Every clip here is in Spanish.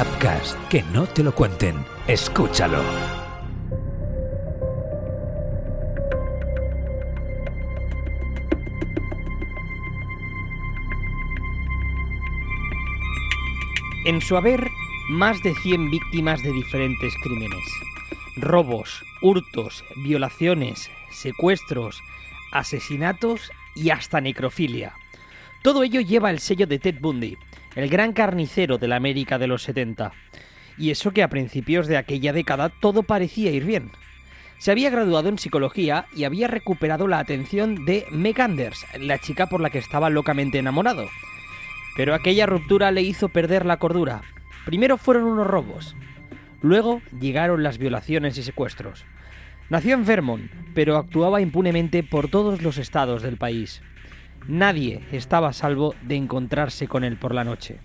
Upcast, que no te lo cuenten. Escúchalo. En su haber, más de 100 víctimas de diferentes crímenes. Robos, hurtos, violaciones, secuestros, asesinatos y hasta necrofilia. Todo ello lleva el sello de Ted Bundy, el gran carnicero de la América de los 70. Y eso que a principios de aquella década todo parecía ir bien. Se había graduado en psicología y había recuperado la atención de Meg Anders, la chica por la que estaba locamente enamorado. Pero aquella ruptura le hizo perder la cordura. Primero fueron unos robos, luego llegaron las violaciones y secuestros. Nació en Vermont, pero actuaba impunemente por todos los estados del país. Nadie estaba a salvo de encontrarse con él por la noche.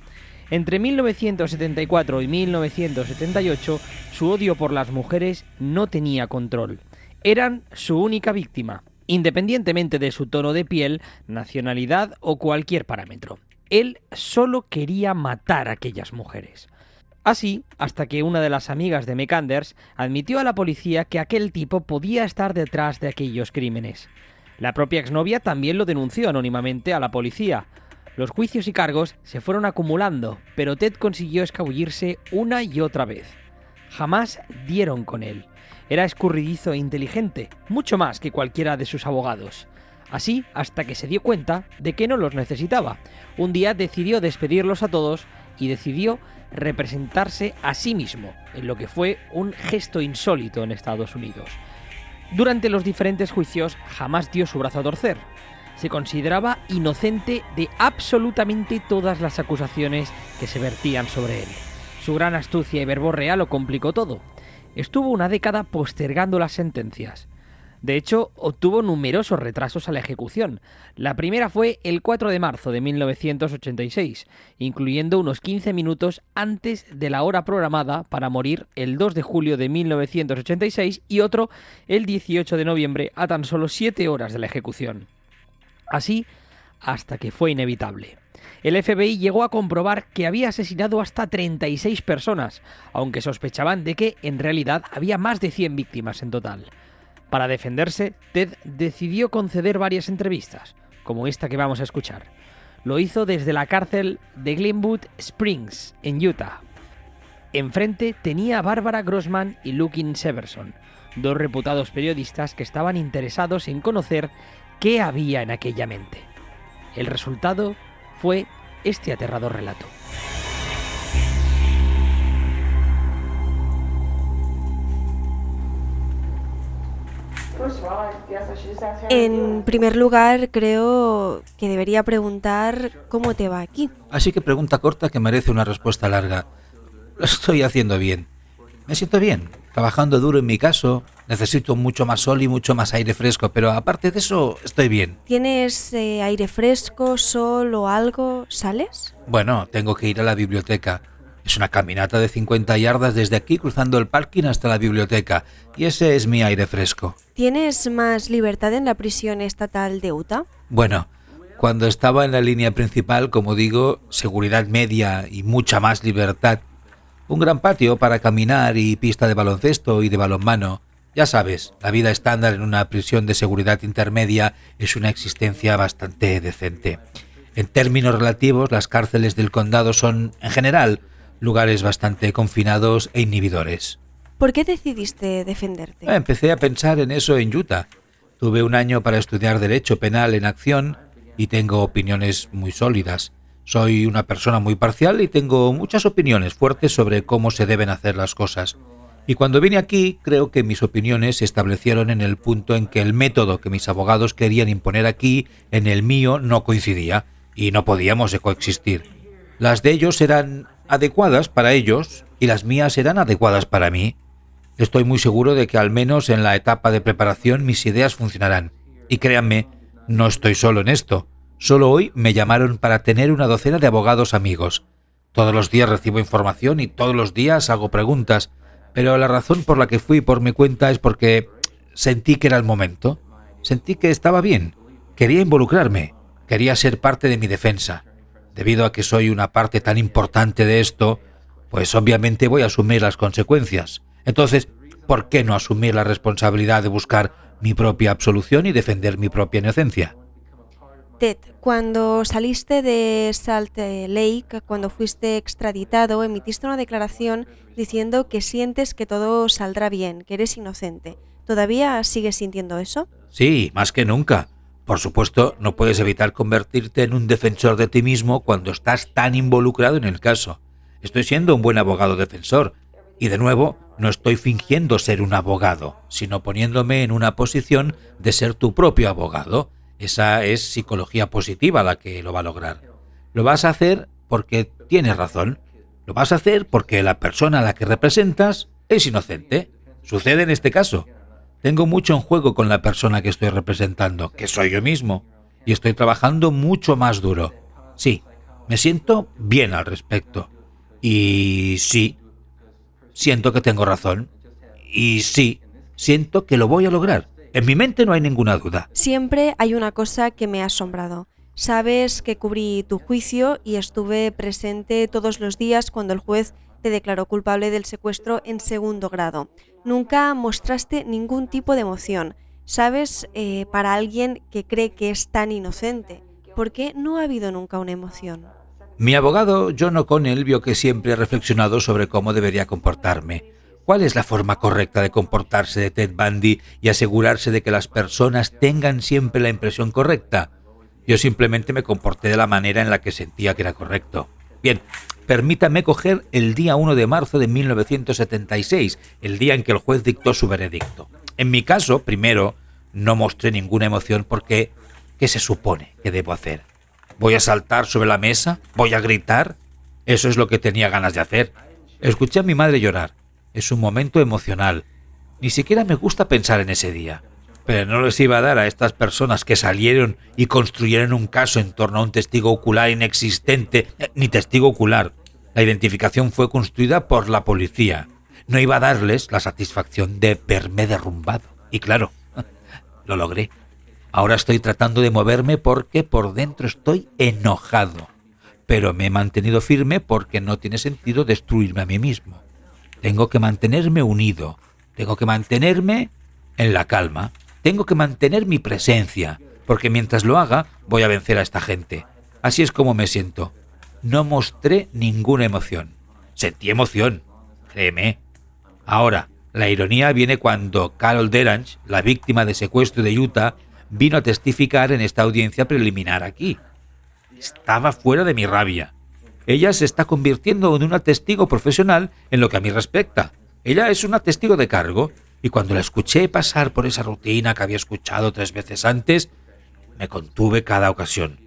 Entre 1974 y 1978, su odio por las mujeres no tenía control. Eran su única víctima, independientemente de su tono de piel, nacionalidad o cualquier parámetro. Él solo quería matar a aquellas mujeres. Así, hasta que una de las amigas de Mekanders admitió a la policía que aquel tipo podía estar detrás de aquellos crímenes. La propia exnovia también lo denunció anónimamente a la policía. Los juicios y cargos se fueron acumulando, pero Ted consiguió escabullirse una y otra vez. Jamás dieron con él. Era escurridizo e inteligente, mucho más que cualquiera de sus abogados. Así hasta que se dio cuenta de que no los necesitaba. Un día decidió despedirlos a todos y decidió representarse a sí mismo, en lo que fue un gesto insólito en Estados Unidos. Durante los diferentes juicios jamás dio su brazo a torcer. Se consideraba inocente de absolutamente todas las acusaciones que se vertían sobre él. Su gran astucia y verborrea lo complicó todo. Estuvo una década postergando las sentencias. De hecho, obtuvo numerosos retrasos a la ejecución. La primera fue el 4 de marzo de 1986, incluyendo unos 15 minutos antes de la hora programada para morir el 2 de julio de 1986 y otro el 18 de noviembre a tan solo 7 horas de la ejecución. Así, hasta que fue inevitable. El FBI llegó a comprobar que había asesinado hasta 36 personas, aunque sospechaban de que en realidad había más de 100 víctimas en total. Para defenderse, Ted decidió conceder varias entrevistas, como esta que vamos a escuchar. Lo hizo desde la cárcel de Glenwood Springs, en Utah. Enfrente tenía a Barbara Grossman y Lukin Severson, dos reputados periodistas que estaban interesados en conocer qué había en aquella mente. El resultado fue este aterrador relato. En primer lugar, creo que debería preguntar cómo te va aquí. Así que pregunta corta que merece una respuesta larga. Lo estoy haciendo bien. Me siento bien, trabajando duro en mi caso. Necesito mucho más sol y mucho más aire fresco, pero aparte de eso, estoy bien. ¿Tienes eh, aire fresco, sol o algo? ¿Sales? Bueno, tengo que ir a la biblioteca. Es una caminata de 50 yardas desde aquí cruzando el parking hasta la biblioteca, y ese es mi aire fresco. ¿Tienes más libertad en la prisión estatal de Utah? Bueno, cuando estaba en la línea principal, como digo, seguridad media y mucha más libertad. Un gran patio para caminar y pista de baloncesto y de balonmano. Ya sabes, la vida estándar en una prisión de seguridad intermedia es una existencia bastante decente. En términos relativos, las cárceles del condado son, en general, lugares bastante confinados e inhibidores. ¿Por qué decidiste defenderte? Ah, empecé a pensar en eso en Utah. Tuve un año para estudiar Derecho Penal en acción y tengo opiniones muy sólidas. Soy una persona muy parcial y tengo muchas opiniones fuertes sobre cómo se deben hacer las cosas. Y cuando vine aquí, creo que mis opiniones se establecieron en el punto en que el método que mis abogados querían imponer aquí, en el mío, no coincidía, y no podíamos coexistir. Las de ellos eran adecuadas para ellos y las mías eran adecuadas para mí. Estoy muy seguro de que al menos en la etapa de preparación mis ideas funcionarán. Y créanme, no estoy solo en esto. Solo hoy me llamaron para tener una docena de abogados amigos. Todos los días recibo información y todos los días hago preguntas, pero la razón por la que fui por mi cuenta es porque sentí que era el momento. Sentí que estaba bien. Quería involucrarme. Quería ser parte de mi defensa. Debido a que soy una parte tan importante de esto, pues obviamente voy a asumir las consecuencias. Entonces, ¿por qué no asumir la responsabilidad de buscar mi propia absolución y defender mi propia inocencia? Ted, cuando saliste de Salt Lake, cuando fuiste extraditado, emitiste una declaración diciendo que sientes que todo saldrá bien, que eres inocente. ¿Todavía sigues sintiendo eso? Sí, más que nunca. Por supuesto, no puedes evitar convertirte en un defensor de ti mismo cuando estás tan involucrado en el caso. Estoy siendo un buen abogado defensor. Y de nuevo, no estoy fingiendo ser un abogado, sino poniéndome en una posición de ser tu propio abogado. Esa es psicología positiva la que lo va a lograr. Lo vas a hacer porque tienes razón. Lo vas a hacer porque la persona a la que representas es inocente. Sucede en este caso. Tengo mucho en juego con la persona que estoy representando, que soy yo mismo, y estoy trabajando mucho más duro. Sí, me siento bien al respecto. Y sí, siento que tengo razón. Y sí, siento que lo voy a lograr. En mi mente no hay ninguna duda. Siempre hay una cosa que me ha asombrado. Sabes que cubrí tu juicio y estuve presente todos los días cuando el juez te declaró culpable del secuestro en segundo grado. Nunca mostraste ningún tipo de emoción. Sabes, eh, para alguien que cree que es tan inocente, ¿por qué no ha habido nunca una emoción? Mi abogado John O'Connell vio que siempre he reflexionado sobre cómo debería comportarme. ¿Cuál es la forma correcta de comportarse de Ted Bundy y asegurarse de que las personas tengan siempre la impresión correcta? Yo simplemente me comporté de la manera en la que sentía que era correcto. Bien, permítame coger el día 1 de marzo de 1976, el día en que el juez dictó su veredicto. En mi caso, primero, no mostré ninguna emoción porque ¿qué se supone que debo hacer? ¿Voy a saltar sobre la mesa? ¿Voy a gritar? Eso es lo que tenía ganas de hacer. Escuché a mi madre llorar. Es un momento emocional. Ni siquiera me gusta pensar en ese día. Pero no les iba a dar a estas personas que salieron y construyeron un caso en torno a un testigo ocular inexistente, eh, ni testigo ocular. La identificación fue construida por la policía. No iba a darles la satisfacción de verme derrumbado. Y claro, lo logré. Ahora estoy tratando de moverme porque por dentro estoy enojado. Pero me he mantenido firme porque no tiene sentido destruirme a mí mismo. Tengo que mantenerme unido. Tengo que mantenerme en la calma. Tengo que mantener mi presencia, porque mientras lo haga voy a vencer a esta gente. Así es como me siento. No mostré ninguna emoción. Sentí emoción, créeme. Ahora, la ironía viene cuando Carol Derange, la víctima de secuestro de Utah, vino a testificar en esta audiencia preliminar aquí. Estaba fuera de mi rabia. Ella se está convirtiendo en una testigo profesional en lo que a mí respecta. Ella es una testigo de cargo y cuando la escuché pasar por esa rutina que había escuchado tres veces antes, me contuve cada ocasión.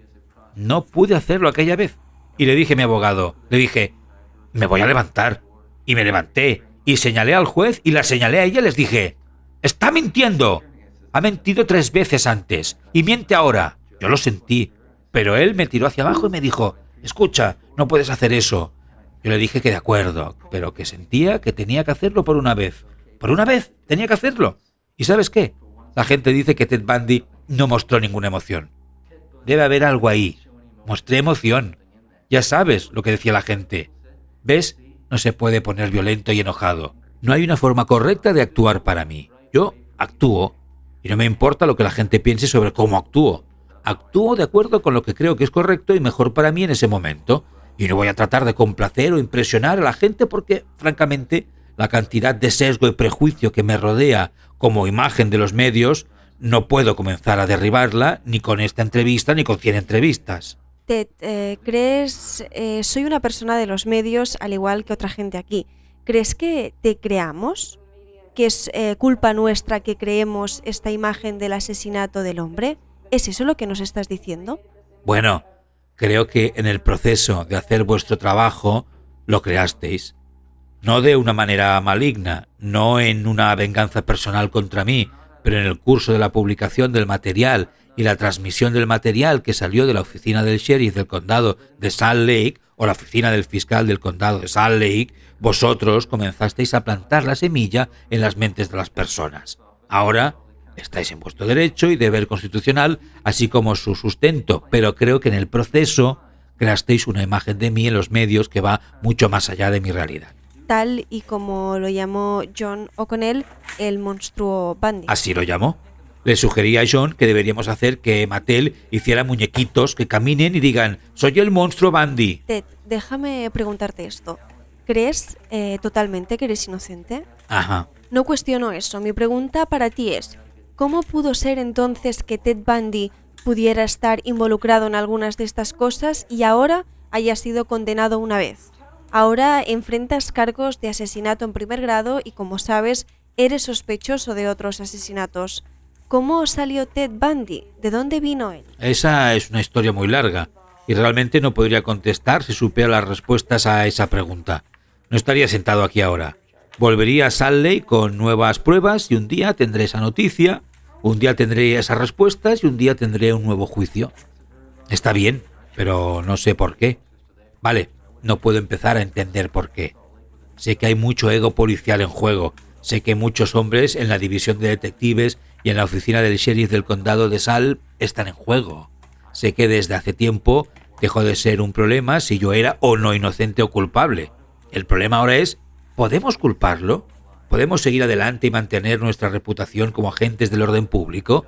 No pude hacerlo aquella vez. Y le dije a mi abogado, le dije, me voy a levantar. Y me levanté y señalé al juez y la señalé a ella les dije, está mintiendo. Ha mentido tres veces antes y miente ahora. Yo lo sentí, pero él me tiró hacia abajo y me dijo, escucha, no puedes hacer eso. Yo le dije que de acuerdo, pero que sentía que tenía que hacerlo por una vez. Por una vez, tenía que hacerlo. ¿Y sabes qué? La gente dice que Ted Bundy no mostró ninguna emoción. Debe haber algo ahí. Mostré emoción. Ya sabes lo que decía la gente. ¿Ves? No se puede poner violento y enojado. No hay una forma correcta de actuar para mí. Yo actúo y no me importa lo que la gente piense sobre cómo actúo. Actúo de acuerdo con lo que creo que es correcto y mejor para mí en ese momento. Y no voy a tratar de complacer o impresionar a la gente porque, francamente, la cantidad de sesgo y prejuicio que me rodea como imagen de los medios, no puedo comenzar a derribarla ni con esta entrevista ni con 100 entrevistas. Ted, eh, ¿crees, eh, soy una persona de los medios al igual que otra gente aquí, ¿crees que te creamos? ¿Que es eh, culpa nuestra que creemos esta imagen del asesinato del hombre? ¿Es eso lo que nos estás diciendo? Bueno, creo que en el proceso de hacer vuestro trabajo lo creasteis no de una manera maligna, no en una venganza personal contra mí, pero en el curso de la publicación del material y la transmisión del material que salió de la oficina del sheriff del condado de Salt Lake o la oficina del fiscal del condado de Salt Lake, vosotros comenzasteis a plantar la semilla en las mentes de las personas. Ahora estáis en vuestro derecho y deber constitucional, así como su sustento, pero creo que en el proceso creasteis una imagen de mí en los medios que va mucho más allá de mi realidad. Tal y como lo llamó John O'Connell, el monstruo Bundy. Así lo llamó. Le sugerí a John que deberíamos hacer que Mattel hiciera muñequitos que caminen y digan, soy el monstruo Bundy. Ted, déjame preguntarte esto. ¿Crees eh, totalmente que eres inocente? Ajá. No cuestiono eso. Mi pregunta para ti es, ¿cómo pudo ser entonces que Ted Bundy pudiera estar involucrado en algunas de estas cosas y ahora haya sido condenado una vez? Ahora enfrentas cargos de asesinato en primer grado y como sabes, eres sospechoso de otros asesinatos. ¿Cómo salió Ted Bundy? ¿De dónde vino él? Esa es una historia muy larga y realmente no podría contestar si supiera las respuestas a esa pregunta. No estaría sentado aquí ahora. Volvería a Salley con nuevas pruebas y un día tendré esa noticia, un día tendré esas respuestas y un día tendré un nuevo juicio. Está bien, pero no sé por qué. Vale, no puedo empezar a entender por qué. Sé que hay mucho ego policial en juego, sé que muchos hombres en la división de detectives y en la oficina del sheriff del condado de Sal están en juego. Sé que desde hace tiempo dejó de ser un problema si yo era o no inocente o culpable. El problema ahora es, ¿podemos culparlo? ¿Podemos seguir adelante y mantener nuestra reputación como agentes del orden público?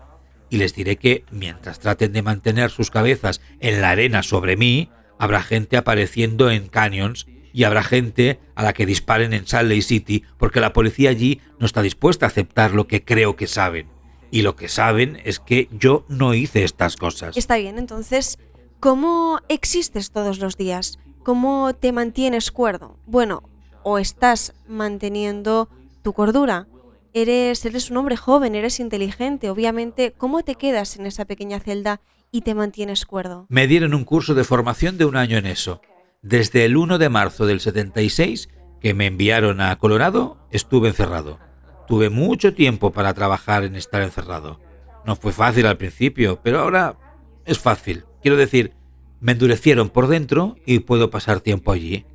Y les diré que, mientras traten de mantener sus cabezas en la arena sobre mí, habrá gente apareciendo en canyons y habrá gente a la que disparen en Salt Lake City porque la policía allí no está dispuesta a aceptar lo que creo que saben. Y lo que saben es que yo no hice estas cosas. Está bien, entonces, ¿cómo existes todos los días? ¿Cómo te mantienes cuerdo? Bueno, o estás manteniendo tu cordura. Eres, eres un hombre joven, eres inteligente, obviamente. ¿Cómo te quedas en esa pequeña celda y te mantienes cuerdo? Me dieron un curso de formación de un año en eso. Desde el 1 de marzo del 76, que me enviaron a Colorado, estuve encerrado. Tuve mucho tiempo para trabajar en estar encerrado. No fue fácil al principio, pero ahora es fácil. Quiero decir, me endurecieron por dentro y puedo pasar tiempo allí.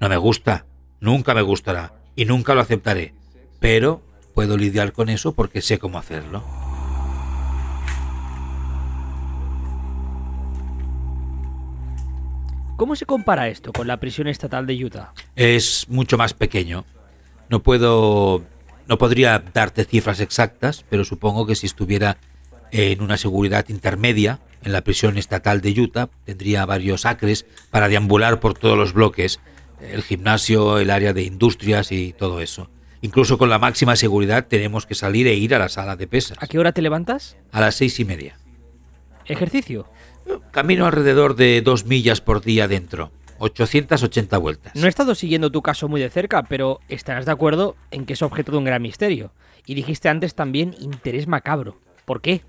No me gusta, nunca me gustará y nunca lo aceptaré, pero puedo lidiar con eso porque sé cómo hacerlo. ¿Cómo se compara esto con la prisión estatal de Utah? Es mucho más pequeño. No puedo no podría darte cifras exactas, pero supongo que si estuviera en una seguridad intermedia en la prisión estatal de Utah, tendría varios acres para deambular por todos los bloques, el gimnasio, el área de industrias y todo eso. Incluso con la máxima seguridad tenemos que salir e ir a la sala de pesas. ¿A qué hora te levantas? A las seis y media. ¿Ejercicio? Camino alrededor de dos millas por día dentro. 880 vueltas. No he estado siguiendo tu caso muy de cerca, pero estarás de acuerdo en que es objeto de un gran misterio. Y dijiste antes también interés macabro. ¿Por qué?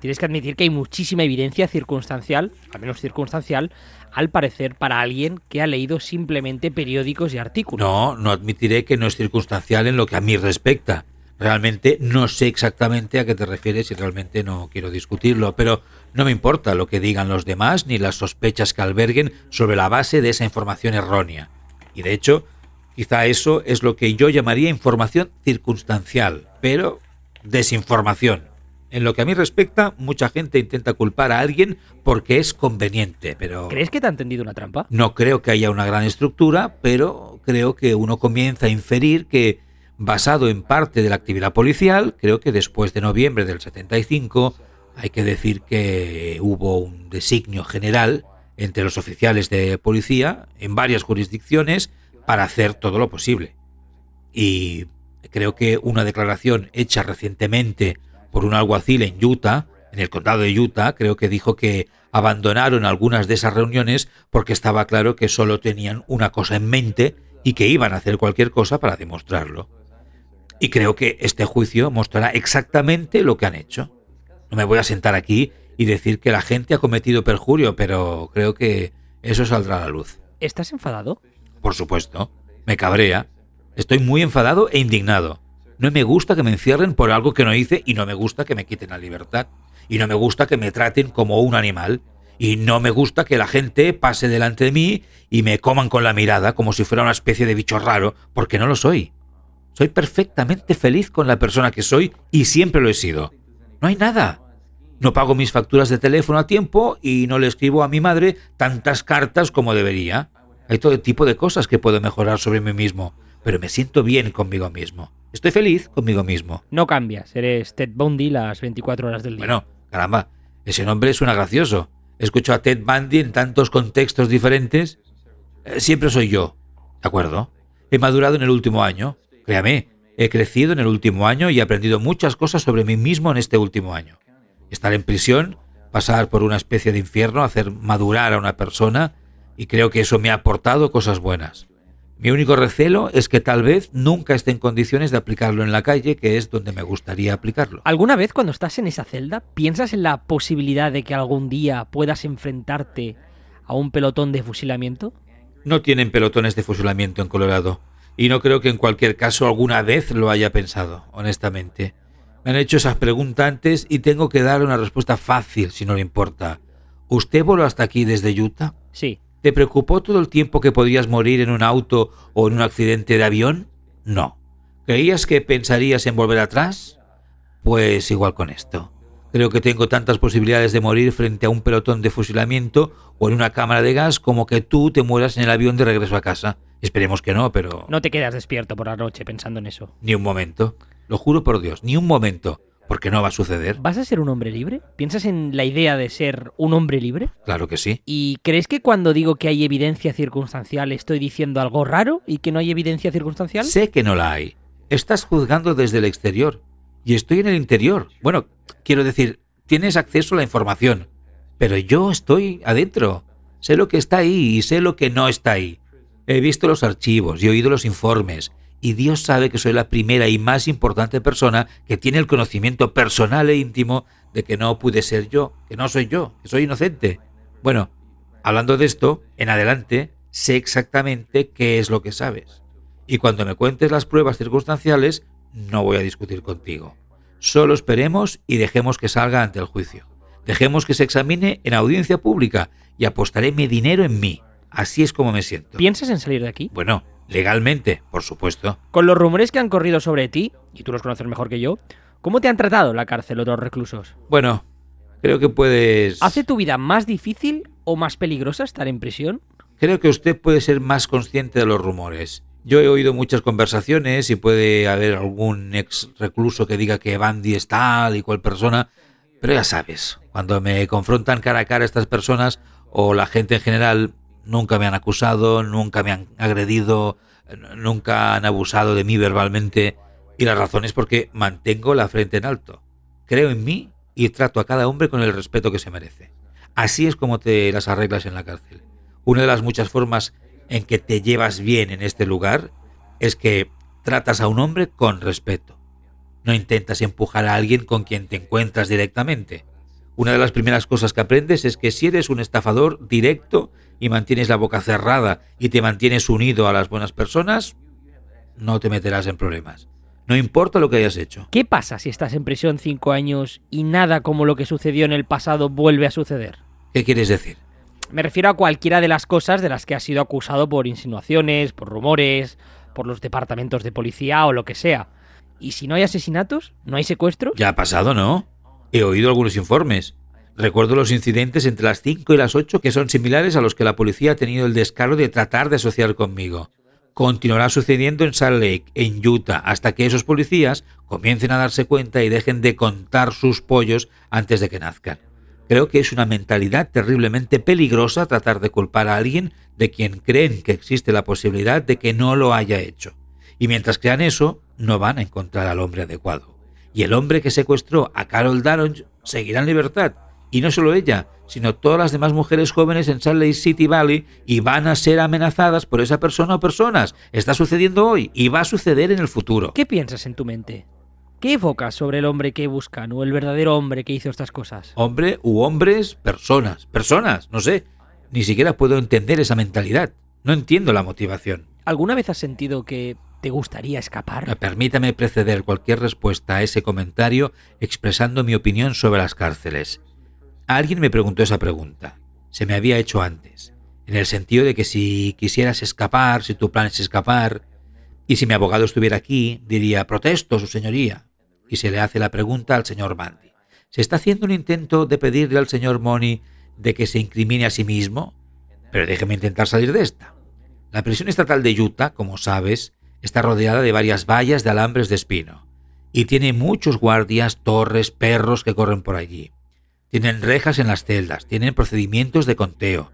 Tienes que admitir que hay muchísima evidencia circunstancial, al menos circunstancial, al parecer para alguien que ha leído simplemente periódicos y artículos. No, no admitiré que no es circunstancial en lo que a mí respecta. Realmente no sé exactamente a qué te refieres y realmente no quiero discutirlo, pero no me importa lo que digan los demás ni las sospechas que alberguen sobre la base de esa información errónea. Y de hecho, quizá eso es lo que yo llamaría información circunstancial, pero desinformación. En lo que a mí respecta, mucha gente intenta culpar a alguien porque es conveniente, pero... ¿Crees que te han tendido una trampa? No creo que haya una gran estructura, pero creo que uno comienza a inferir que basado en parte de la actividad policial, creo que después de noviembre del 75 hay que decir que hubo un designio general entre los oficiales de policía en varias jurisdicciones para hacer todo lo posible. Y creo que una declaración hecha recientemente por un alguacil en Utah, en el condado de Utah, creo que dijo que abandonaron algunas de esas reuniones porque estaba claro que solo tenían una cosa en mente y que iban a hacer cualquier cosa para demostrarlo. Y creo que este juicio mostrará exactamente lo que han hecho. No me voy a sentar aquí y decir que la gente ha cometido perjurio, pero creo que eso saldrá a la luz. ¿Estás enfadado? Por supuesto. Me cabrea. Estoy muy enfadado e indignado. No me gusta que me encierren por algo que no hice y no me gusta que me quiten la libertad. Y no me gusta que me traten como un animal. Y no me gusta que la gente pase delante de mí y me coman con la mirada como si fuera una especie de bicho raro, porque no lo soy. Soy perfectamente feliz con la persona que soy y siempre lo he sido. No hay nada. No pago mis facturas de teléfono a tiempo y no le escribo a mi madre tantas cartas como debería. Hay todo tipo de cosas que puedo mejorar sobre mí mismo, pero me siento bien conmigo mismo. Estoy feliz conmigo mismo. No cambias, eres Ted Bundy las 24 horas del día. Bueno, caramba, ese nombre suena gracioso. Escucho a Ted Bundy en tantos contextos diferentes. Eh, siempre soy yo, ¿de acuerdo? He madurado en el último año. Créame, he crecido en el último año y he aprendido muchas cosas sobre mí mismo en este último año. Estar en prisión, pasar por una especie de infierno, hacer madurar a una persona, y creo que eso me ha aportado cosas buenas. Mi único recelo es que tal vez nunca esté en condiciones de aplicarlo en la calle, que es donde me gustaría aplicarlo. ¿Alguna vez cuando estás en esa celda piensas en la posibilidad de que algún día puedas enfrentarte a un pelotón de fusilamiento? No tienen pelotones de fusilamiento en Colorado, y no creo que en cualquier caso alguna vez lo haya pensado, honestamente. Me han hecho esas preguntas antes y tengo que dar una respuesta fácil, si no le importa. ¿Usted voló hasta aquí desde Utah? Sí. ¿Te preocupó todo el tiempo que podías morir en un auto o en un accidente de avión? No. ¿Creías que pensarías en volver atrás? Pues igual con esto. Creo que tengo tantas posibilidades de morir frente a un pelotón de fusilamiento o en una cámara de gas como que tú te mueras en el avión de regreso a casa. Esperemos que no, pero... No te quedas despierto por la noche pensando en eso. Ni un momento. Lo juro por Dios, ni un momento porque no va a suceder. ¿Vas a ser un hombre libre? ¿Piensas en la idea de ser un hombre libre? Claro que sí. ¿Y crees que cuando digo que hay evidencia circunstancial estoy diciendo algo raro y que no hay evidencia circunstancial? Sé que no la hay. Estás juzgando desde el exterior y estoy en el interior. Bueno, quiero decir, tienes acceso a la información, pero yo estoy adentro. Sé lo que está ahí y sé lo que no está ahí. He visto los archivos y oído los informes y Dios sabe que soy la primera y más importante persona que tiene el conocimiento personal e íntimo de que no pude ser yo, que no soy yo, que soy inocente. Bueno, hablando de esto, en adelante sé exactamente qué es lo que sabes. Y cuando me cuentes las pruebas circunstanciales, no voy a discutir contigo. Solo esperemos y dejemos que salga ante el juicio. Dejemos que se examine en audiencia pública y apostaré mi dinero en mí. Así es como me siento. ¿Piensas en salir de aquí? Bueno, Legalmente, por supuesto. Con los rumores que han corrido sobre ti, y tú los conoces mejor que yo, ¿cómo te han tratado la cárcel otros reclusos? Bueno, creo que puedes... ¿Hace tu vida más difícil o más peligrosa estar en prisión? Creo que usted puede ser más consciente de los rumores. Yo he oído muchas conversaciones y puede haber algún ex recluso que diga que Bandy es tal y cual persona, pero ya sabes, cuando me confrontan cara a cara estas personas o la gente en general, Nunca me han acusado, nunca me han agredido, nunca han abusado de mí verbalmente y la razón es porque mantengo la frente en alto. Creo en mí y trato a cada hombre con el respeto que se merece. Así es como te las arreglas en la cárcel. Una de las muchas formas en que te llevas bien en este lugar es que tratas a un hombre con respeto. No intentas empujar a alguien con quien te encuentras directamente. Una de las primeras cosas que aprendes es que si eres un estafador directo y mantienes la boca cerrada y te mantienes unido a las buenas personas, no te meterás en problemas. No importa lo que hayas hecho. ¿Qué pasa si estás en prisión cinco años y nada como lo que sucedió en el pasado vuelve a suceder? ¿Qué quieres decir? Me refiero a cualquiera de las cosas de las que has sido acusado por insinuaciones, por rumores, por los departamentos de policía o lo que sea. ¿Y si no hay asesinatos? ¿No hay secuestros? Ya ha pasado, ¿no? He oído algunos informes. Recuerdo los incidentes entre las 5 y las 8 que son similares a los que la policía ha tenido el descaro de tratar de asociar conmigo. Continuará sucediendo en Salt Lake, en Utah, hasta que esos policías comiencen a darse cuenta y dejen de contar sus pollos antes de que nazcan. Creo que es una mentalidad terriblemente peligrosa tratar de culpar a alguien de quien creen que existe la posibilidad de que no lo haya hecho. Y mientras crean eso, no van a encontrar al hombre adecuado. Y el hombre que secuestró a Carol Daron seguirá en libertad, y no solo ella, sino todas las demás mujeres jóvenes en Salt Lake City Valley y van a ser amenazadas por esa persona o personas. Está sucediendo hoy y va a suceder en el futuro. ¿Qué piensas en tu mente? ¿Qué evocas sobre el hombre que buscan o el verdadero hombre que hizo estas cosas? Hombre u hombres, personas. Personas, no sé. Ni siquiera puedo entender esa mentalidad. No entiendo la motivación. ¿Alguna vez has sentido que te gustaría escapar? Permítame preceder cualquier respuesta a ese comentario expresando mi opinión sobre las cárceles. Alguien me preguntó esa pregunta. Se me había hecho antes, en el sentido de que si quisieras escapar, si tu plan es escapar, y si mi abogado estuviera aquí, diría, protesto, su señoría. Y se le hace la pregunta al señor Bandy. ¿Se está haciendo un intento de pedirle al señor Money de que se incrimine a sí mismo? Pero déjeme intentar salir de esta. La prisión estatal de Utah, como sabes, está rodeada de varias vallas de alambres de espino y tiene muchos guardias, torres, perros que corren por allí. Tienen rejas en las celdas, tienen procedimientos de conteo.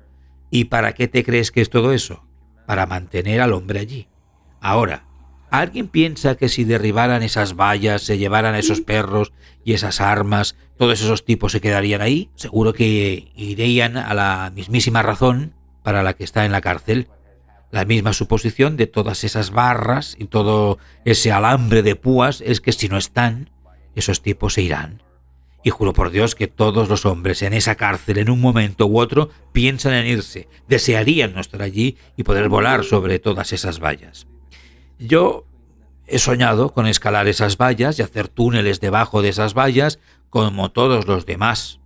¿Y para qué te crees que es todo eso? Para mantener al hombre allí. Ahora, ¿alguien piensa que si derribaran esas vallas, se llevaran esos perros y esas armas, todos esos tipos se quedarían ahí? Seguro que irían a la mismísima razón para la que está en la cárcel. La misma suposición de todas esas barras y todo ese alambre de púas es que si no están, esos tipos se irán y juro por Dios que todos los hombres en esa cárcel en un momento u otro piensan en irse, desearían no estar allí y poder volar sobre todas esas vallas. Yo he soñado con escalar esas vallas y hacer túneles debajo de esas vallas como todos los demás.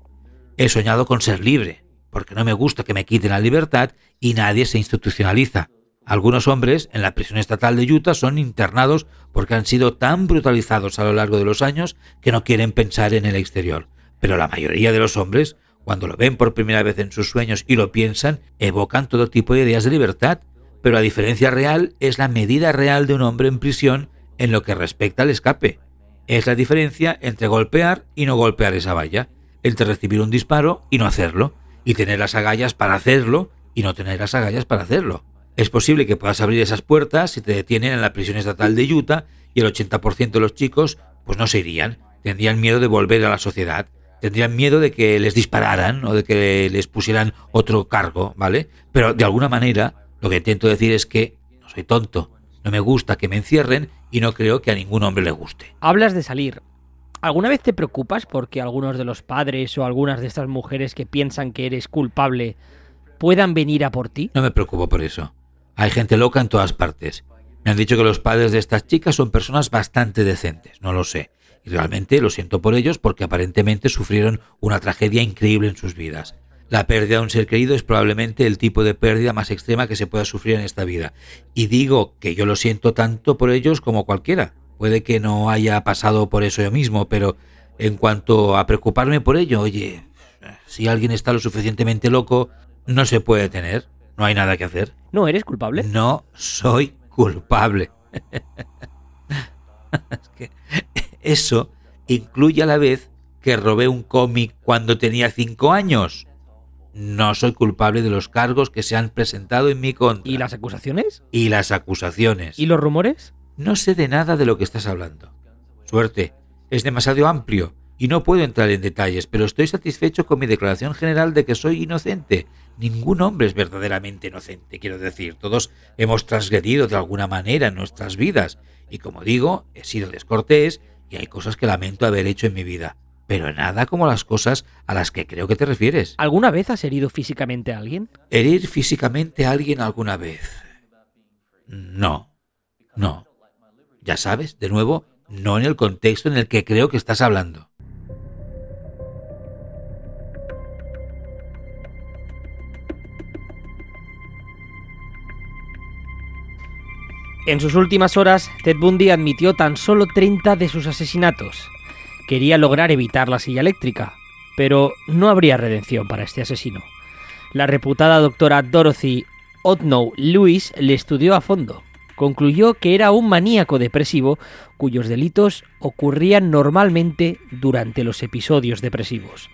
He soñado con ser libre, porque no me gusta que me quiten la libertad y nadie se institucionaliza. Algunos hombres en la prisión estatal de Utah son internados porque han sido tan brutalizados a lo largo de los años que no quieren pensar en el exterior. Pero la mayoría de los hombres, cuando lo ven por primera vez en sus sueños y lo piensan, evocan todo tipo de ideas de libertad. Pero la diferencia real es la medida real de un hombre en prisión en lo que respecta al escape. Es la diferencia entre golpear y no golpear esa valla, entre recibir un disparo y no hacerlo, y tener las agallas para hacerlo y no tener las agallas para hacerlo. Es posible que puedas abrir esas puertas si te detienen en la prisión estatal de Utah y el 80% de los chicos pues no se irían, tendrían miedo de volver a la sociedad, tendrían miedo de que les dispararan o de que les pusieran otro cargo, ¿vale? Pero de alguna manera lo que intento decir es que no soy tonto, no me gusta que me encierren y no creo que a ningún hombre le guste. Hablas de salir. ¿Alguna vez te preocupas porque algunos de los padres o algunas de estas mujeres que piensan que eres culpable puedan venir a por ti? No me preocupo por eso. Hay gente loca en todas partes. Me han dicho que los padres de estas chicas son personas bastante decentes, no lo sé. Y realmente lo siento por ellos porque aparentemente sufrieron una tragedia increíble en sus vidas. La pérdida de un ser querido es probablemente el tipo de pérdida más extrema que se pueda sufrir en esta vida. Y digo que yo lo siento tanto por ellos como cualquiera. Puede que no haya pasado por eso yo mismo, pero en cuanto a preocuparme por ello, oye, si alguien está lo suficientemente loco, no se puede tener. No hay nada que hacer. ¿No eres culpable? No soy culpable. es que eso incluye a la vez que robé un cómic cuando tenía cinco años. No soy culpable de los cargos que se han presentado en mi contra. ¿Y las acusaciones? Y las acusaciones. ¿Y los rumores? No sé de nada de lo que estás hablando. Suerte. Es demasiado amplio y no puedo entrar en detalles, pero estoy satisfecho con mi declaración general de que soy inocente. Ningún hombre es verdaderamente inocente, quiero decir, todos hemos transgredido de alguna manera en nuestras vidas, y como digo, he sido descortés y hay cosas que lamento haber hecho en mi vida, pero nada como las cosas a las que creo que te refieres. ¿Alguna vez has herido físicamente a alguien? ¿Herir físicamente a alguien alguna vez? No, no. Ya sabes, de nuevo, no en el contexto en el que creo que estás hablando. En sus últimas horas, Ted Bundy admitió tan solo 30 de sus asesinatos. Quería lograr evitar la silla eléctrica, pero no habría redención para este asesino. La reputada doctora Dorothy Otnow Lewis le estudió a fondo. Concluyó que era un maníaco depresivo cuyos delitos ocurrían normalmente durante los episodios depresivos.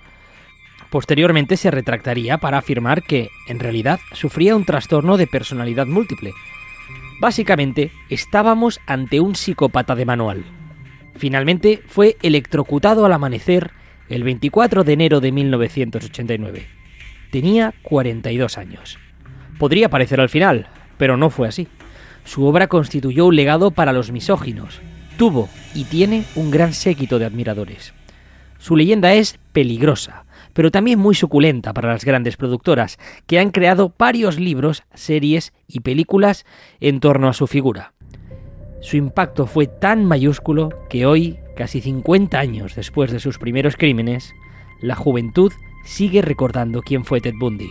Posteriormente se retractaría para afirmar que, en realidad, sufría un trastorno de personalidad múltiple, Básicamente, estábamos ante un psicópata de manual. Finalmente, fue electrocutado al amanecer el 24 de enero de 1989. Tenía 42 años. Podría parecer al final, pero no fue así. Su obra constituyó un legado para los misóginos. Tuvo y tiene un gran séquito de admiradores. Su leyenda es peligrosa, pero también muy suculenta para las grandes productoras, que han creado varios libros, series y películas en torno a su figura. Su impacto fue tan mayúsculo que hoy, casi 50 años después de sus primeros crímenes, la juventud sigue recordando quién fue Ted Bundy.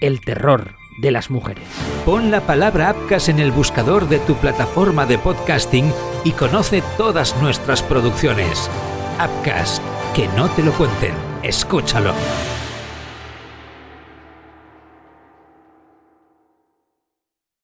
El terror de las mujeres. Pon la palabra Apcas en el buscador de tu plataforma de podcasting y conoce todas nuestras producciones. Apcas Que no te lo cuenten. Escúchalo.